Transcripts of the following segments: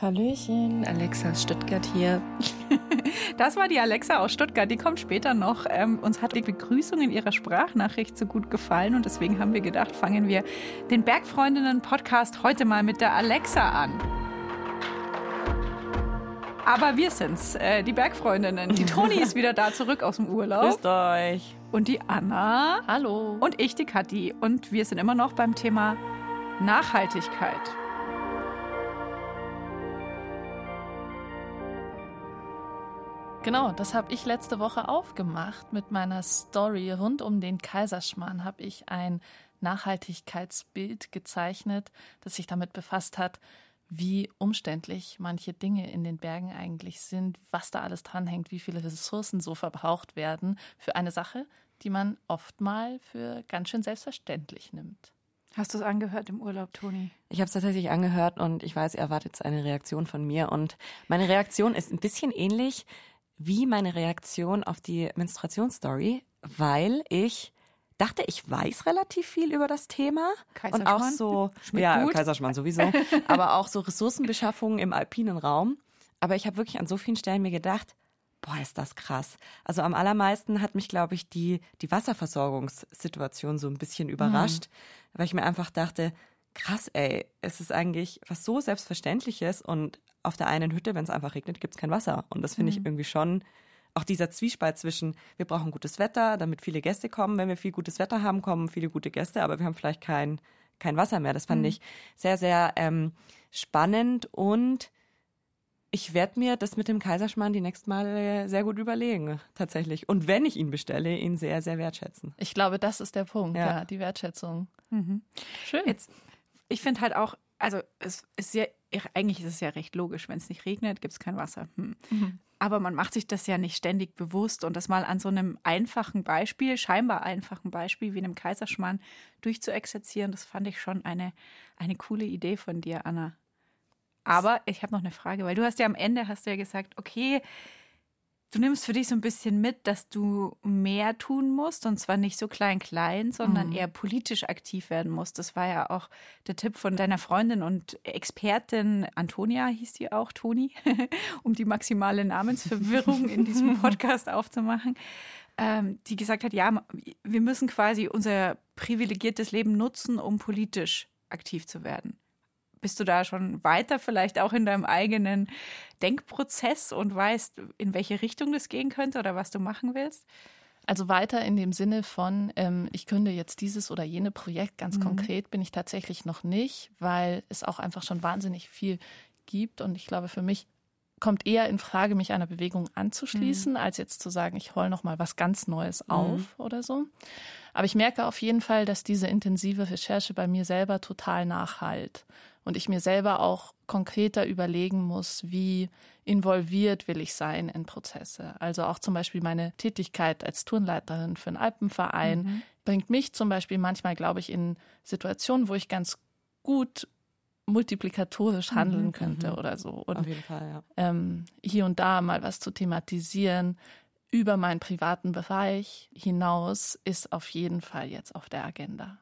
Hallöchen, Alexa aus Stuttgart hier. Das war die Alexa aus Stuttgart, die kommt später noch. Ähm, uns hat die Begrüßung in ihrer Sprachnachricht so gut gefallen und deswegen haben wir gedacht, fangen wir den Bergfreundinnen-Podcast heute mal mit der Alexa an. Aber wir sind's, äh, die Bergfreundinnen. Die Toni ist wieder da zurück aus dem Urlaub. Grüßt euch. Und die Anna. Hallo. Und ich, die Kathi. Und wir sind immer noch beim Thema Nachhaltigkeit. Genau, das habe ich letzte Woche aufgemacht mit meiner Story rund um den Kaiserschmarrn. Habe ich ein Nachhaltigkeitsbild gezeichnet, das sich damit befasst hat, wie umständlich manche Dinge in den Bergen eigentlich sind, was da alles dranhängt, wie viele Ressourcen so verbraucht werden für eine Sache, die man oft mal für ganz schön selbstverständlich nimmt. Hast du es angehört im Urlaub, Toni? Ich habe es tatsächlich angehört und ich weiß, ihr erwartet eine Reaktion von mir. Und meine Reaktion ist ein bisschen ähnlich wie meine Reaktion auf die Menstruationsstory, weil ich dachte, ich weiß relativ viel über das Thema und auch so Schmeckt ja gut. Kaiserschmarrn sowieso, aber auch so Ressourcenbeschaffung im alpinen Raum. Aber ich habe wirklich an so vielen Stellen mir gedacht, boah, ist das krass. Also am allermeisten hat mich, glaube ich, die die Wasserversorgungssituation so ein bisschen überrascht, weil ich mir einfach dachte, krass, ey, es ist eigentlich was so Selbstverständliches und auf der einen Hütte, wenn es einfach regnet, gibt's kein Wasser. Und das finde ich irgendwie schon auch dieser Zwiespalt zwischen, wir brauchen gutes Wetter, damit viele Gäste kommen. Wenn wir viel gutes Wetter haben, kommen viele gute Gäste, aber wir haben vielleicht kein, kein Wasser mehr. Das fand ich sehr, sehr ähm, spannend und ich werde mir das mit dem Kaiserschmarrn die nächsten Male sehr gut überlegen, tatsächlich. Und wenn ich ihn bestelle, ihn sehr, sehr wertschätzen. Ich glaube, das ist der Punkt, ja, Ja. die Wertschätzung. Mhm. Schön. Jetzt, ich finde halt auch, also es ist ja, eigentlich ist es ja recht logisch, wenn es nicht regnet, gibt es kein Wasser. Hm. Aber man macht sich das ja nicht ständig bewusst und das mal an so einem einfachen Beispiel, scheinbar einfachen Beispiel wie einem Kaiserschmarrn durchzuexerzieren, das fand ich schon eine, eine coole Idee von dir, Anna. Aber ich habe noch eine Frage, weil du hast ja am Ende hast du ja gesagt, okay, du nimmst für dich so ein bisschen mit, dass du mehr tun musst und zwar nicht so klein klein, sondern eher politisch aktiv werden musst. Das war ja auch der Tipp von deiner Freundin und Expertin Antonia hieß die auch, Toni, um die maximale Namensverwirrung in diesem Podcast aufzumachen, ähm, die gesagt hat, ja, wir müssen quasi unser privilegiertes Leben nutzen, um politisch aktiv zu werden. Bist du da schon weiter, vielleicht auch in deinem eigenen Denkprozess und weißt, in welche Richtung das gehen könnte oder was du machen willst? Also weiter in dem Sinne von, ähm, ich gründe jetzt dieses oder jene Projekt, ganz Mhm. konkret bin ich tatsächlich noch nicht, weil es auch einfach schon wahnsinnig viel gibt. Und ich glaube, für mich kommt eher in Frage, mich einer Bewegung anzuschließen, als jetzt zu sagen, ich hol noch mal was ganz Neues auf oder so. Aber ich merke auf jeden Fall, dass diese intensive Recherche bei mir selber total nachhalt und ich mir selber auch konkreter überlegen muss, wie involviert will ich sein in Prozesse. Also auch zum Beispiel meine Tätigkeit als Turnleiterin für einen Alpenverein bringt mich zum Beispiel manchmal, glaube ich, in Situationen, wo ich ganz gut multiplikatorisch handeln könnte oder so. Und Auf jeden Fall, ja. ähm, hier und da mal was zu thematisieren über meinen privaten Bereich hinaus ist auf jeden Fall jetzt auf der Agenda.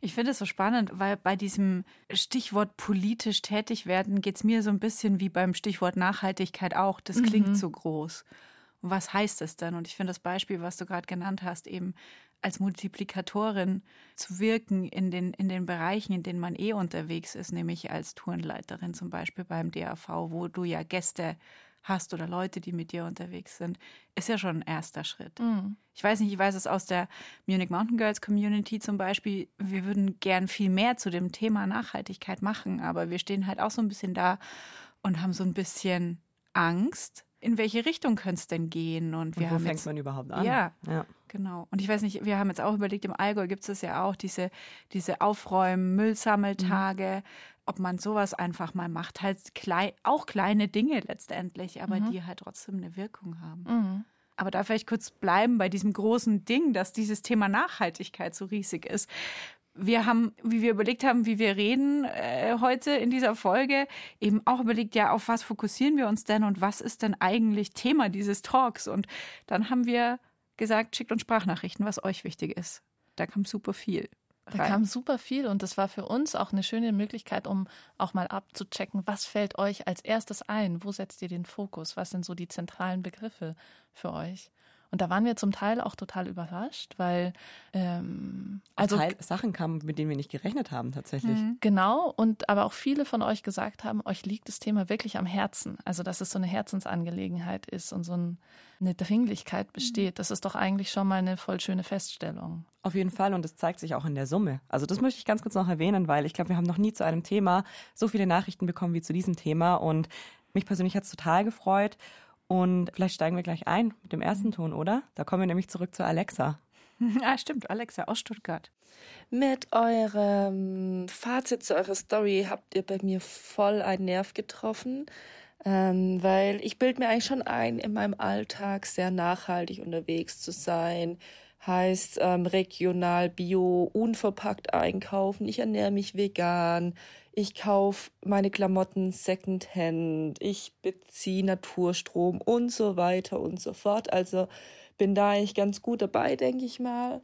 Ich finde es so spannend, weil bei diesem Stichwort politisch tätig werden geht es mir so ein bisschen wie beim Stichwort Nachhaltigkeit auch. Das klingt so groß. Und was heißt das dann? Und ich finde das Beispiel, was du gerade genannt hast, eben als Multiplikatorin zu wirken in den, in den Bereichen, in denen man eh unterwegs ist, nämlich als Tourenleiterin zum Beispiel beim DAV, wo du ja Gäste hast oder Leute, die mit dir unterwegs sind, ist ja schon ein erster Schritt. Ich weiß nicht, ich weiß es aus der Munich Mountain Girls Community zum Beispiel. Wir würden gern viel mehr zu dem Thema Nachhaltigkeit machen, aber wir stehen halt auch so ein bisschen da und haben so ein bisschen Angst. In welche Richtung könnte es denn gehen? Und wir Und wo haben fängt jetzt, man überhaupt an? Ja. ja. Genau. Und ich weiß nicht, wir haben jetzt auch überlegt, im Allgäu gibt es ja auch diese, diese Aufräumen, Müllsammeltage, ob man sowas einfach mal macht. Halt klein, auch kleine Dinge letztendlich, aber die halt trotzdem eine Wirkung haben. Aber da vielleicht kurz bleiben bei diesem großen Ding, dass dieses Thema Nachhaltigkeit so riesig ist. Wir haben, wie wir überlegt haben, wie wir reden äh, heute in dieser Folge, eben auch überlegt, ja, auf was fokussieren wir uns denn und was ist denn eigentlich Thema dieses Talks? Und dann haben wir gesagt, schickt uns Sprachnachrichten, was euch wichtig ist. Da kam super viel. Da kam super viel und das war für uns auch eine schöne Möglichkeit, um auch mal abzuchecken, was fällt euch als erstes ein? Wo setzt ihr den Fokus? Was sind so die zentralen Begriffe für euch? Und da waren wir zum Teil auch total überrascht, weil ähm, also Teil Sachen kamen, mit denen wir nicht gerechnet haben tatsächlich. Mhm. Genau, und aber auch viele von euch gesagt haben, euch liegt das Thema wirklich am Herzen. Also dass es so eine Herzensangelegenheit ist und so ein, eine Dringlichkeit besteht. Mhm. Das ist doch eigentlich schon mal eine voll schöne Feststellung. Auf jeden Fall und das zeigt sich auch in der Summe. Also das möchte ich ganz kurz noch erwähnen, weil ich glaube, wir haben noch nie zu einem Thema so viele Nachrichten bekommen wie zu diesem Thema und mich persönlich hat es total gefreut. Und vielleicht steigen wir gleich ein mit dem ersten Ton, oder? Da kommen wir nämlich zurück zu Alexa. Ah, stimmt, Alexa aus Stuttgart. Mit eurem Fazit zu eurer Story habt ihr bei mir voll einen Nerv getroffen, ähm, weil ich bilde mir eigentlich schon ein, in meinem Alltag sehr nachhaltig unterwegs zu sein. Heißt ähm, regional, bio, unverpackt einkaufen. Ich ernähre mich vegan ich kaufe meine Klamotten secondhand, ich beziehe Naturstrom und so weiter und so fort. Also bin da eigentlich ganz gut dabei, denke ich mal.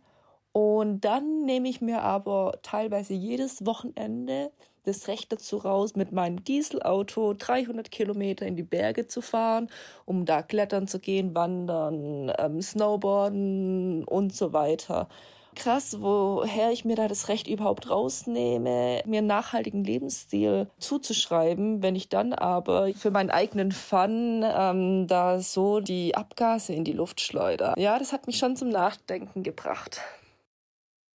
Und dann nehme ich mir aber teilweise jedes Wochenende das Recht dazu raus, mit meinem Dieselauto 300 Kilometer in die Berge zu fahren, um da klettern zu gehen, wandern, ähm, snowboarden und so weiter krass, woher ich mir da das Recht überhaupt rausnehme, mir einen nachhaltigen Lebensstil zuzuschreiben, wenn ich dann aber für meinen eigenen Fun ähm, da so die Abgase in die Luft schleuder. Ja, das hat mich schon zum Nachdenken gebracht.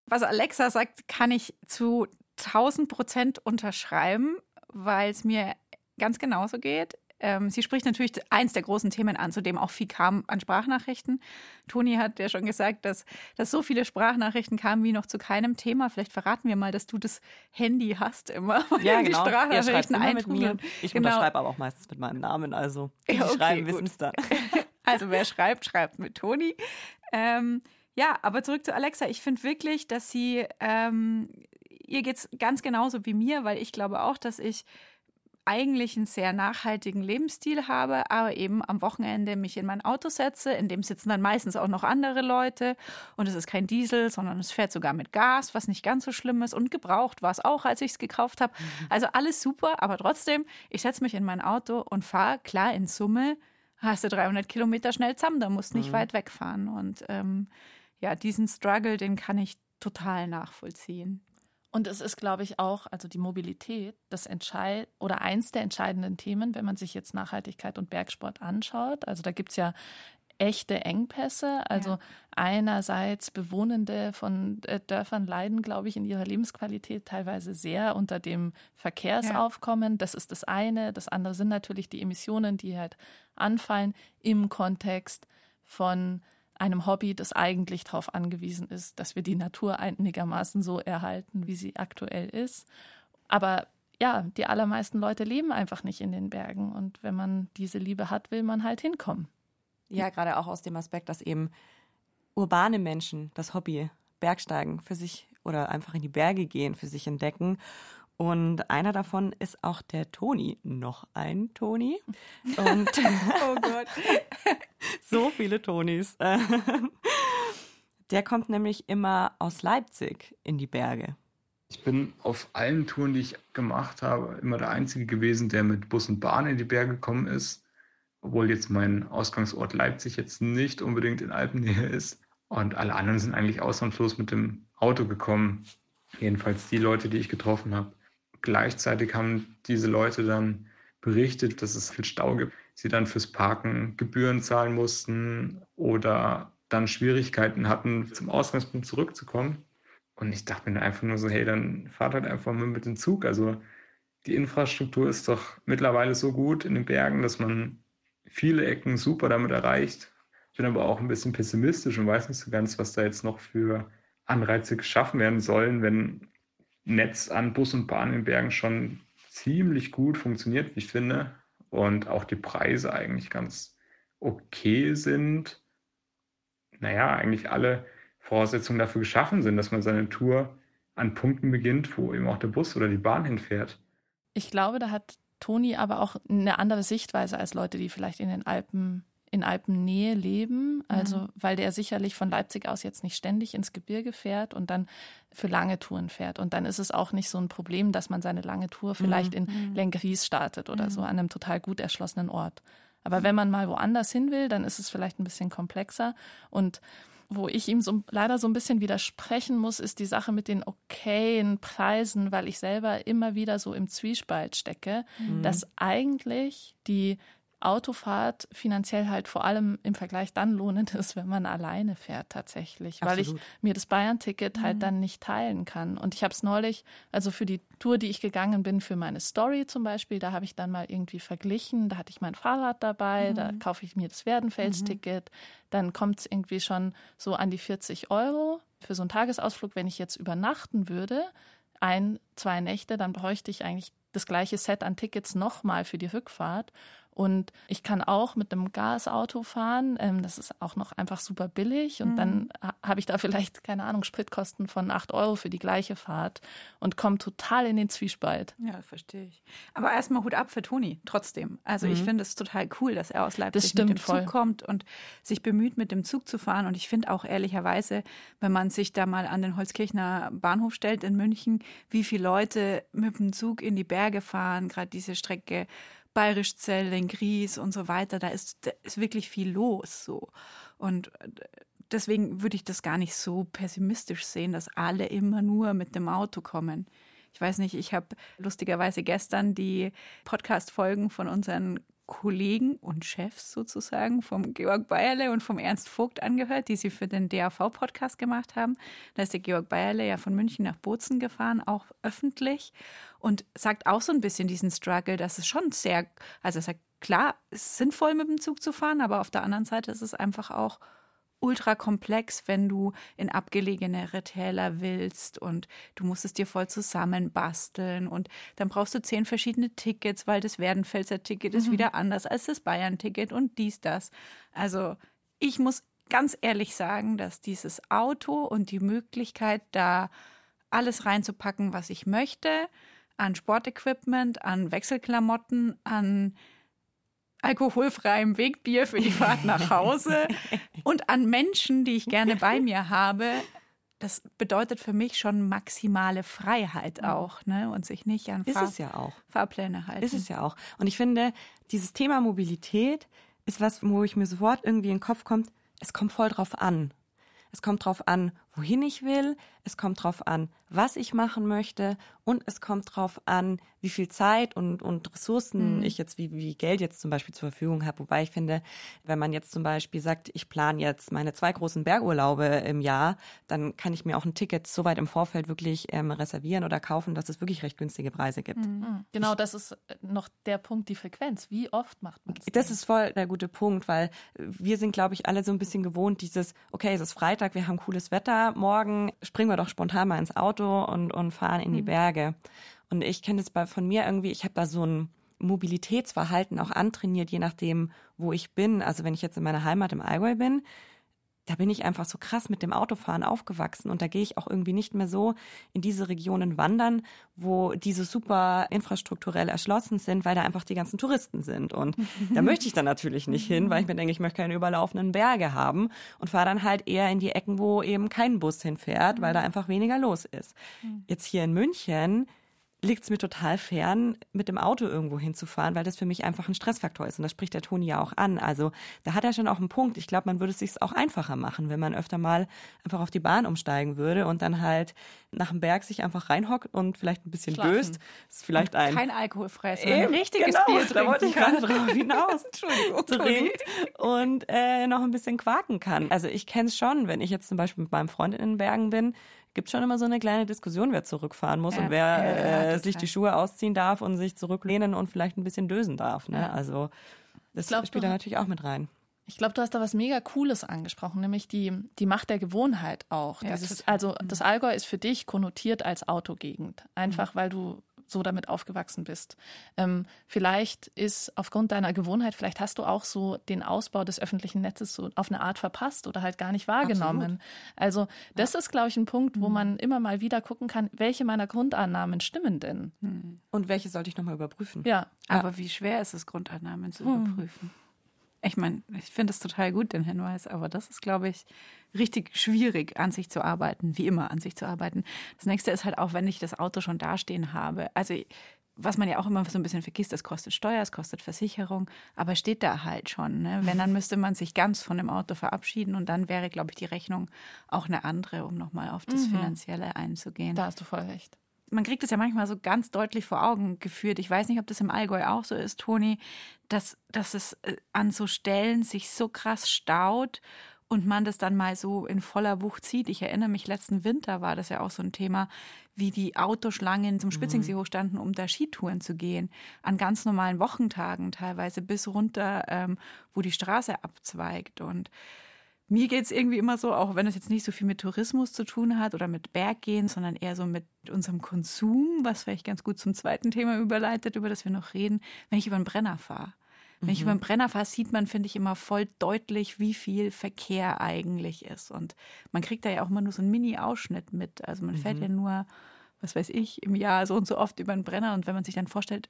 Was Alexa sagt, kann ich zu 1000 Prozent unterschreiben, weil es mir ganz genauso geht. Ähm, sie spricht natürlich eins der großen Themen an, zu dem auch viel kam an Sprachnachrichten. Toni hat ja schon gesagt, dass, dass so viele Sprachnachrichten kamen wie noch zu keinem Thema. Vielleicht verraten wir mal, dass du das Handy hast immer. Ja, genau. Die Sprachnachrichten immer mit mir. Ich genau. unterschreibe aber auch meistens mit meinem Namen, also die, ja, okay, schreiben, wissen es dann. Also wer schreibt, schreibt mit Toni. Ähm, ja, aber zurück zu Alexa. Ich finde wirklich, dass sie, ähm, ihr geht es ganz genauso wie mir, weil ich glaube auch, dass ich eigentlich einen sehr nachhaltigen Lebensstil habe, aber eben am Wochenende mich in mein Auto setze, in dem sitzen dann meistens auch noch andere Leute und es ist kein Diesel, sondern es fährt sogar mit Gas, was nicht ganz so schlimm ist und gebraucht war es auch, als ich es gekauft habe. Mhm. Also alles super, aber trotzdem, ich setze mich in mein Auto und fahre, klar, in Summe hast du 300 Kilometer schnell zusammen, da musst nicht mhm. weit wegfahren und ähm, ja, diesen Struggle, den kann ich total nachvollziehen. Und es ist, glaube ich, auch, also die Mobilität, das Entscheid oder eins der entscheidenden Themen, wenn man sich jetzt Nachhaltigkeit und Bergsport anschaut. Also da gibt es ja echte Engpässe. Also ja. einerseits Bewohnende von äh, Dörfern leiden, glaube ich, in ihrer Lebensqualität teilweise sehr unter dem Verkehrsaufkommen. Ja. Das ist das eine. Das andere sind natürlich die Emissionen, die halt anfallen im Kontext von einem Hobby, das eigentlich darauf angewiesen ist, dass wir die Natur einigermaßen so erhalten, wie sie aktuell ist. Aber ja, die allermeisten Leute leben einfach nicht in den Bergen. Und wenn man diese Liebe hat, will man halt hinkommen. Ja, gerade auch aus dem Aspekt, dass eben urbane Menschen das Hobby Bergsteigen für sich oder einfach in die Berge gehen, für sich entdecken und einer davon ist auch der Toni. Noch ein Toni. Und oh Gott. so viele Tonis. Der kommt nämlich immer aus Leipzig in die Berge. Ich bin auf allen Touren, die ich gemacht habe, immer der Einzige gewesen, der mit Bus und Bahn in die Berge gekommen ist. Obwohl jetzt mein Ausgangsort Leipzig jetzt nicht unbedingt in Alpennähe ist. Und alle anderen sind eigentlich ausnahmslos mit dem Auto gekommen. Jedenfalls die Leute, die ich getroffen habe. Gleichzeitig haben diese Leute dann berichtet, dass es viel Stau gibt. Sie dann fürs Parken Gebühren zahlen mussten oder dann Schwierigkeiten hatten, zum Ausgangspunkt zurückzukommen. Und ich dachte mir einfach nur so, hey, dann fahrt halt einfach mal mit dem Zug. Also die Infrastruktur ist doch mittlerweile so gut in den Bergen, dass man viele Ecken super damit erreicht. Ich bin aber auch ein bisschen pessimistisch und weiß nicht so ganz, was da jetzt noch für Anreize geschaffen werden sollen, wenn Netz an Bus und Bahn in Bergen schon ziemlich gut funktioniert, wie ich finde. Und auch die Preise eigentlich ganz okay sind. Naja, eigentlich alle Voraussetzungen dafür geschaffen sind, dass man seine Tour an Punkten beginnt, wo eben auch der Bus oder die Bahn hinfährt. Ich glaube, da hat Toni aber auch eine andere Sichtweise als Leute, die vielleicht in den Alpen in Alpennähe leben, also mhm. weil der sicherlich von Leipzig aus jetzt nicht ständig ins Gebirge fährt und dann für lange Touren fährt. Und dann ist es auch nicht so ein Problem, dass man seine lange Tour vielleicht mhm. in mhm. Lengries startet oder mhm. so an einem total gut erschlossenen Ort. Aber wenn man mal woanders hin will, dann ist es vielleicht ein bisschen komplexer und wo ich ihm so leider so ein bisschen widersprechen muss, ist die Sache mit den okayen Preisen, weil ich selber immer wieder so im Zwiespalt stecke, mhm. dass eigentlich die Autofahrt finanziell halt vor allem im Vergleich dann lohnend ist, wenn man alleine fährt tatsächlich, Absolut. weil ich mir das Bayern-Ticket halt mhm. dann nicht teilen kann. Und ich habe es neulich, also für die Tour, die ich gegangen bin, für meine Story zum Beispiel, da habe ich dann mal irgendwie verglichen, da hatte ich mein Fahrrad dabei, mhm. da kaufe ich mir das Werdenfels-Ticket, mhm. dann kommt es irgendwie schon so an die 40 Euro für so einen Tagesausflug, wenn ich jetzt übernachten würde, ein, zwei Nächte, dann bräuchte ich eigentlich das gleiche Set an Tickets nochmal für die Rückfahrt. Und ich kann auch mit einem Gasauto fahren. Ähm, das ist auch noch einfach super billig. Und mhm. dann habe ich da vielleicht, keine Ahnung, Spritkosten von 8 Euro für die gleiche Fahrt und komme total in den Zwiespalt. Ja, verstehe ich. Aber erstmal Hut ab für Toni, trotzdem. Also mhm. ich finde es total cool, dass er aus Leipzig mit dem voll. Zug kommt und sich bemüht, mit dem Zug zu fahren. Und ich finde auch ehrlicherweise, wenn man sich da mal an den Holzkirchner Bahnhof stellt in München, wie viele Leute mit dem Zug in die Berge fahren, gerade diese Strecke Bayerischzell, den Gries und so weiter, da ist, da ist wirklich viel los so. Und äh, deswegen würde ich das gar nicht so pessimistisch sehen, dass alle immer nur mit dem Auto kommen. Ich weiß nicht, ich habe lustigerweise gestern die Podcast-Folgen von unseren Kollegen und Chefs sozusagen vom Georg Bayerle und vom Ernst Vogt angehört, die sie für den DAV-Podcast gemacht haben. Da ist der Georg Bayerle ja von München nach Bozen gefahren, auch öffentlich und sagt auch so ein bisschen diesen Struggle, dass es schon sehr, also er sagt, klar, es ist sinnvoll mit dem Zug zu fahren, aber auf der anderen Seite ist es einfach auch ultra komplex, wenn du in abgelegenere Täler willst und du musst es dir voll zusammenbasteln und dann brauchst du zehn verschiedene Tickets, weil das Werdenfelser Ticket mhm. ist wieder anders als das Bayern-Ticket und dies, das. Also ich muss ganz ehrlich sagen, dass dieses Auto und die Möglichkeit, da alles reinzupacken, was ich möchte, an Sportequipment, an Wechselklamotten, an alkoholfreiem Wegbier für die Fahrt nach Hause und an Menschen, die ich gerne bei mir habe. Das bedeutet für mich schon maximale Freiheit mhm. auch, ne? Und sich nicht an Fahr ja auch. Fahrpläne halten. Ist es ja auch. Und ich finde, dieses Thema Mobilität ist was, wo ich mir sofort irgendwie in den Kopf kommt, es kommt voll drauf an. Es kommt drauf an, wohin ich will. Es kommt drauf an, was ich machen möchte. Und es kommt drauf an, wie viel Zeit und, und Ressourcen mhm. ich jetzt, wie, wie Geld jetzt zum Beispiel zur Verfügung habe. Wobei ich finde, wenn man jetzt zum Beispiel sagt, ich plane jetzt meine zwei großen Bergurlaube im Jahr, dann kann ich mir auch ein Ticket so weit im Vorfeld wirklich ähm, reservieren oder kaufen, dass es wirklich recht günstige Preise gibt. Mhm. mhm. Genau, das ist äh, noch der Punkt, die Frequenz. Wie oft macht man das? Das ist voll der gute Punkt, weil wir sind, glaube ich, alle so ein bisschen gewohnt, dieses, okay, es ist Freitag, wir haben cooles Wetter, morgen springen wir doch spontan mal ins Auto und, und fahren in die mhm. Berge. Und ich kenne das bei, von mir irgendwie, ich habe da so ein Mobilitätsverhalten auch antrainiert, je nachdem, wo ich bin. Also wenn ich jetzt in meiner Heimat im Allgäu bin, da bin ich einfach so krass mit dem Autofahren aufgewachsen und da gehe ich auch irgendwie nicht mehr so in diese Regionen wandern, wo diese super infrastrukturell erschlossen sind, weil da einfach die ganzen Touristen sind. Und da möchte ich dann natürlich nicht hin, weil ich mir denke, ich möchte keine überlaufenden Berge haben und fahre dann halt eher in die Ecken, wo eben kein Bus hinfährt, weil da einfach weniger los ist. Mhm. Jetzt hier in München liegt es mir total fern, mit dem Auto irgendwo hinzufahren, weil das für mich einfach ein Stressfaktor ist. Und das spricht der Toni ja auch an. Also da hat er schon auch einen Punkt. Ich glaube, man würde es sich auch einfacher machen, wenn man öfter mal einfach auf die Bahn umsteigen würde und dann halt nach dem Berg sich einfach reinhockt und vielleicht ein bisschen Schlafen. döst. Das ist vielleicht ein kein Alkohol fressen, ein richtiges genau, Bier trinken. Da wollte ich gerade drauf hinaus. Entschuldigung. Trinkt und äh, noch ein bisschen quaken kann. Also ich kenne es schon, wenn ich jetzt zum Beispiel mit meinem Freund in den Bergen bin, gibt schon immer so eine kleine Diskussion, wer zurückfahren muss ja, und wer ja, äh, sich die Schuhe ausziehen darf und sich zurücklehnen und vielleicht ein bisschen dösen darf. Ne? Ja. Also das glaub, spielt da natürlich auch mit rein. Ich glaube, du hast da was mega Cooles angesprochen, nämlich die, die Macht der Gewohnheit auch. Dieses, also mhm. das Allgäu ist für dich konnotiert als Autogegend, einfach mhm. weil du so damit aufgewachsen bist. Ähm, vielleicht ist aufgrund deiner Gewohnheit, vielleicht hast du auch so den Ausbau des öffentlichen Netzes so auf eine Art verpasst oder halt gar nicht wahrgenommen. Absolut. Also das ja. ist, glaube ich, ein Punkt, wo mhm. man immer mal wieder gucken kann, welche meiner Grundannahmen stimmen denn? Mhm. Und welche sollte ich nochmal überprüfen? Ja. Aber ja. wie schwer ist es, Grundannahmen zu hm. überprüfen? Ich meine, ich finde es total gut, den Hinweis, aber das ist, glaube ich, richtig schwierig, an sich zu arbeiten, wie immer an sich zu arbeiten. Das nächste ist halt auch, wenn ich das Auto schon dastehen habe. Also was man ja auch immer so ein bisschen vergisst, das kostet Steuer, es kostet Versicherung, aber steht da halt schon. Ne? Wenn, dann müsste man sich ganz von dem Auto verabschieden und dann wäre, glaube ich, die Rechnung auch eine andere, um nochmal auf das mhm. Finanzielle einzugehen. Da hast du voll recht. Man kriegt es ja manchmal so ganz deutlich vor Augen geführt. Ich weiß nicht, ob das im Allgäu auch so ist, Toni, dass, dass es äh, an so Stellen sich so krass staut und man das dann mal so in voller Wucht sieht. Ich erinnere mich, letzten Winter war das ja auch so ein Thema, wie die Autoschlangen zum Spitzingsee mhm. hochstanden, um da Skitouren zu gehen. An ganz normalen Wochentagen teilweise bis runter, ähm, wo die Straße abzweigt. Und mir geht es irgendwie immer so, auch wenn es jetzt nicht so viel mit Tourismus zu tun hat oder mit Berggehen, sondern eher so mit unserem Konsum, was vielleicht ganz gut zum zweiten Thema überleitet, über das wir noch reden, wenn ich über den Brenner fahre. Wenn mhm. ich über den Brenner fahre, sieht man, finde ich, immer voll deutlich, wie viel Verkehr eigentlich ist. Und man kriegt da ja auch immer nur so einen Mini-Ausschnitt mit. Also man mhm. fährt ja nur, was weiß ich, im Jahr so und so oft über den Brenner. Und wenn man sich dann vorstellt,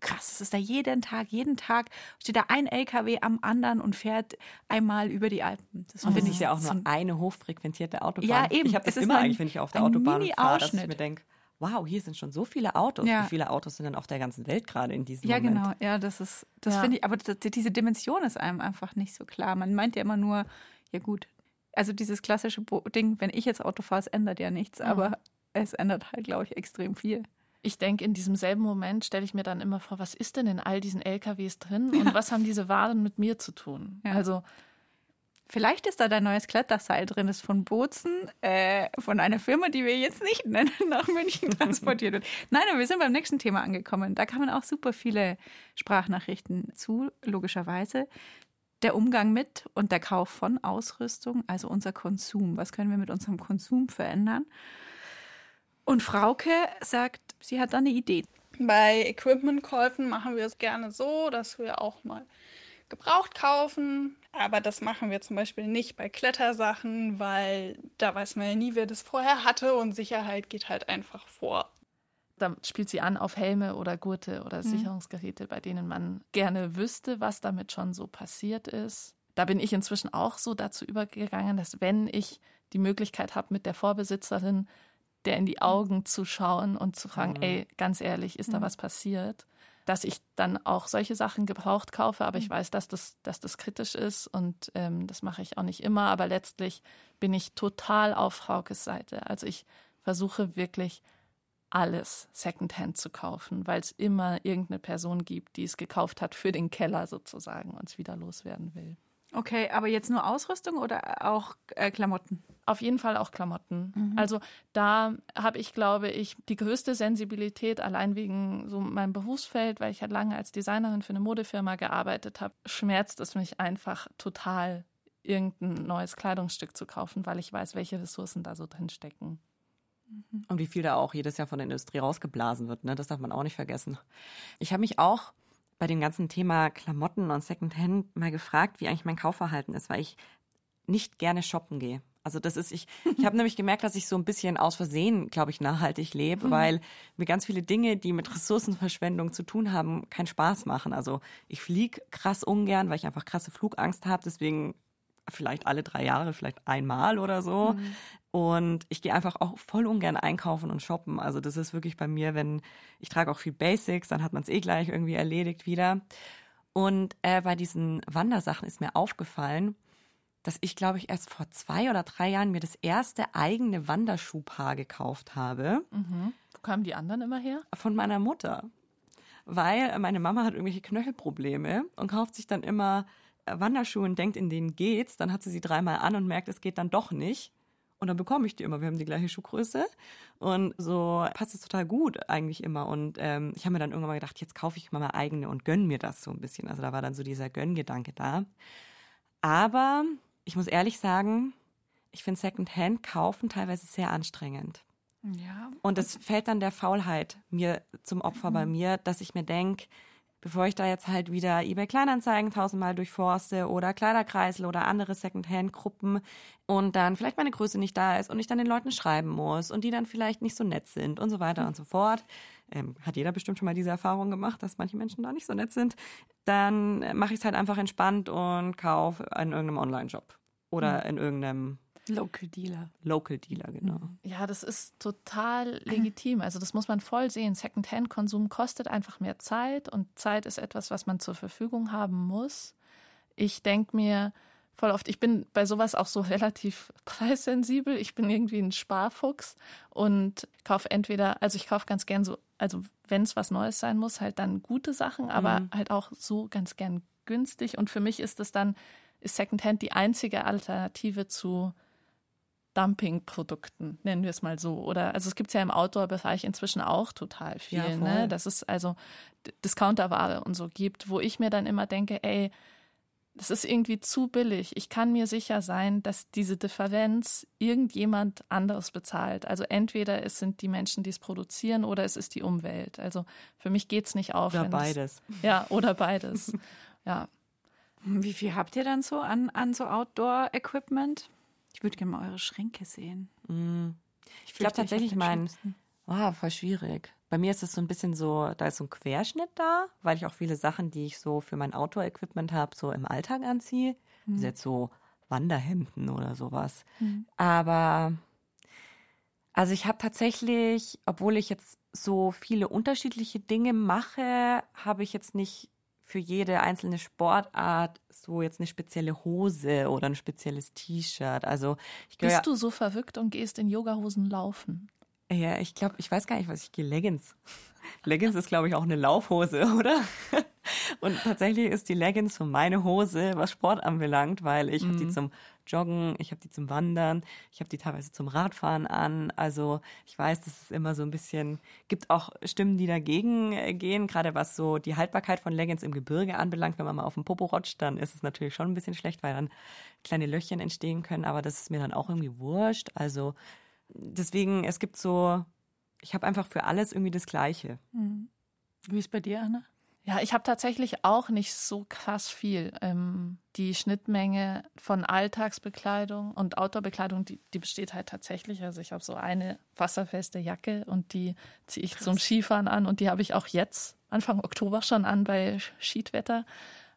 krass, es ist da jeden Tag, jeden Tag steht da ein LKW am anderen und fährt einmal über die Alpen. Das und das ist ja auch nur eine hochfrequentierte Autobahn. Ja, eben. Ich habe das immer ein, eigentlich, wenn ich auf der Autobahn fahre, dass ich mir denke, wow, hier sind schon so viele Autos. Ja. Wie viele Autos sind denn auf der ganzen Welt gerade in diesem ja, Moment? Ja, genau. Ja, das ist, das ja. finde ich, aber das, diese Dimension ist einem einfach nicht so klar. Man meint ja immer nur, ja gut, also dieses klassische Ding, wenn ich jetzt Auto fahre, es ändert ja nichts, mhm. aber es ändert halt, glaube ich, extrem viel. Ich denke, in diesem selben Moment stelle ich mir dann immer vor, was ist denn in all diesen LKWs drin und was haben diese Waren mit mir zu tun? Also Vielleicht ist da dein neues Kletterseil drin, ist von Bozen, äh, von einer Firma, die wir jetzt nicht nennen, nach München transportiert wird. Nein, aber wir sind beim nächsten Thema angekommen. Da kamen auch super viele Sprachnachrichten zu, logischerweise. Der Umgang mit und der Kauf von Ausrüstung, also unser Konsum. Was können wir mit unserem Konsum verändern? Und Frauke sagt, sie hat da eine Idee. Bei Equipmentkäufen machen wir es gerne so, dass wir auch mal gebraucht kaufen. Aber das machen wir zum Beispiel nicht bei Klettersachen, weil da weiß man ja nie, wer das vorher hatte und Sicherheit geht halt einfach vor. Da spielt sie an auf Helme oder Gurte oder mhm. Sicherungsgeräte, bei denen man gerne wüsste, was damit schon so passiert ist. Da bin ich inzwischen auch so dazu übergegangen, dass wenn ich die Möglichkeit habe, mit der Vorbesitzerin der in die mhm. Augen zu schauen und zu fragen, mhm. ey, ganz ehrlich, ist mhm. da was passiert? dass ich dann auch solche Sachen gebraucht kaufe, aber ich mhm. weiß, dass das, dass das kritisch ist und ähm, das mache ich auch nicht immer, aber letztlich bin ich total auf Fraukes Seite. Also ich versuche wirklich alles Secondhand zu kaufen, weil es immer irgendeine Person gibt, die es gekauft hat für den Keller sozusagen und es wieder loswerden will. Okay, aber jetzt nur Ausrüstung oder auch äh, Klamotten? Auf jeden Fall auch Klamotten. Mhm. Also da habe ich, glaube ich, die größte Sensibilität allein wegen so meinem Berufsfeld, weil ich halt lange als Designerin für eine Modefirma gearbeitet habe, schmerzt es mich einfach total, irgendein neues Kleidungsstück zu kaufen, weil ich weiß, welche Ressourcen da so drin stecken. Und wie viel da auch jedes Jahr von der Industrie rausgeblasen wird, ne? Das darf man auch nicht vergessen. Ich habe mich auch bei dem ganzen Thema Klamotten und Secondhand mal gefragt, wie eigentlich mein Kaufverhalten ist, weil ich nicht gerne shoppen gehe. Also das ist, ich, ich habe nämlich gemerkt, dass ich so ein bisschen aus Versehen, glaube ich, nachhaltig lebe, mhm. weil mir ganz viele Dinge, die mit Ressourcenverschwendung zu tun haben, keinen Spaß machen. Also ich fliege krass ungern, weil ich einfach krasse Flugangst habe. Deswegen vielleicht alle drei Jahre, vielleicht einmal oder so. Mhm. Und ich gehe einfach auch voll ungern einkaufen und shoppen. Also das ist wirklich bei mir, wenn ich trage auch viel Basics, dann hat man es eh gleich irgendwie erledigt wieder. Und äh, bei diesen Wandersachen ist mir aufgefallen, dass ich, glaube ich, erst vor zwei oder drei Jahren mir das erste eigene Wanderschuhpaar gekauft habe. Mhm. Wo kamen die anderen immer her? Von meiner Mutter. Weil meine Mama hat irgendwelche Knöchelprobleme und kauft sich dann immer äh, Wanderschuhe und denkt, in denen geht's. Dann hat sie sie dreimal an und merkt, es geht dann doch nicht. Und dann bekomme ich die immer. Wir haben die gleiche Schuhgröße. Und so passt es total gut eigentlich immer. Und ähm, ich habe mir dann irgendwann mal gedacht, jetzt kaufe ich mal meine eigene und gönn mir das so ein bisschen. Also da war dann so dieser Gönngedanke da. Aber ich muss ehrlich sagen, ich finde Secondhand kaufen teilweise sehr anstrengend. Ja. Und es fällt dann der Faulheit mir zum Opfer mhm. bei mir, dass ich mir denke, bevor ich da jetzt halt wieder eBay Kleinanzeigen tausendmal durchforste oder Kleiderkreisel oder andere Secondhand-Gruppen und dann vielleicht meine Größe nicht da ist und ich dann den Leuten schreiben muss und die dann vielleicht nicht so nett sind und so weiter und so fort. Ähm, hat jeder bestimmt schon mal diese Erfahrung gemacht, dass manche Menschen da nicht so nett sind. Dann mache ich es halt einfach entspannt und kaufe in irgendeinem Online-Shop oder in irgendeinem Local Dealer. Local Dealer, genau. Ja, das ist total legitim. Also das muss man voll sehen. Secondhand-Konsum kostet einfach mehr Zeit und Zeit ist etwas, was man zur Verfügung haben muss. Ich denke mir voll oft, ich bin bei sowas auch so relativ preissensibel. Ich bin irgendwie ein Sparfuchs und kaufe entweder, also ich kaufe ganz gern so, also wenn es was Neues sein muss, halt dann gute Sachen, aber Mhm. halt auch so ganz gern günstig. Und für mich ist es dann, ist Secondhand die einzige Alternative zu Dumpingprodukten, nennen wir es mal so. Oder also es gibt ja im Outdoor-Bereich inzwischen auch total viel, Ja, ne? Dass es also Discounterware und so gibt, wo ich mir dann immer denke, ey, das ist irgendwie zu billig. Ich kann mir sicher sein, dass diese Differenz irgendjemand anderes bezahlt. Also entweder es sind die Menschen, die es produzieren, oder es ist die Umwelt. Also für mich geht's nicht auf. Oder das- beides. Ja, oder beides. ja. Wie viel habt ihr dann so an, an so Outdoor-Equipment? Ich würde gerne mal eure Schränke sehen. Mm. Ich fürchte, glaube tatsächlich, mein, oh, voll schwierig. Bei mir ist es so ein bisschen so, da ist so ein Querschnitt da, weil ich auch viele Sachen, die ich so für mein Outdoor-Equipment habe, so im Alltag anziehe. Das ist jetzt so Wanderhemden oder sowas. Aber also ich habe tatsächlich, obwohl ich jetzt so viele unterschiedliche Dinge mache, habe ich jetzt nicht für jede einzelne Sportart so jetzt eine spezielle Hose oder ein spezielles T-Shirt. Also ich gehöre Bist du so verrückt und gehst in Yogahosen laufen? ja, ich glaube, ich weiß gar nicht, was ich gehe. Leggings. Leggings ist, glaube ich, auch eine Laufhose, oder? Und tatsächlich ist die Leggings so meine Hose, was Sport anbelangt, weil ich habe die zum Joggen, ich habe die zum Wandern, ich habe die teilweise zum Radfahren an. Also ich weiß, dass es immer so ein bisschen, gibt auch Stimmen, die dagegen äh, gehen, gerade was so die Haltbarkeit von Leggings im Gebirge anbelangt. Wenn man mal auf dem Popo rutscht, dann ist es natürlich schon ein bisschen schlecht, weil dann kleine Löchchen entstehen können. Aber das ist mir dann auch irgendwie wurscht. Also deswegen, es gibt so, ich habe einfach für alles irgendwie das Gleiche. Wie ist bei dir, Anna? Ja, ich habe tatsächlich auch nicht so krass viel. Ähm, die Schnittmenge von Alltagsbekleidung und Outdoorbekleidung, die, die besteht halt tatsächlich. Also ich habe so eine wasserfeste Jacke und die ziehe ich zum Skifahren an und die habe ich auch jetzt, Anfang Oktober schon an bei Schiedwetter.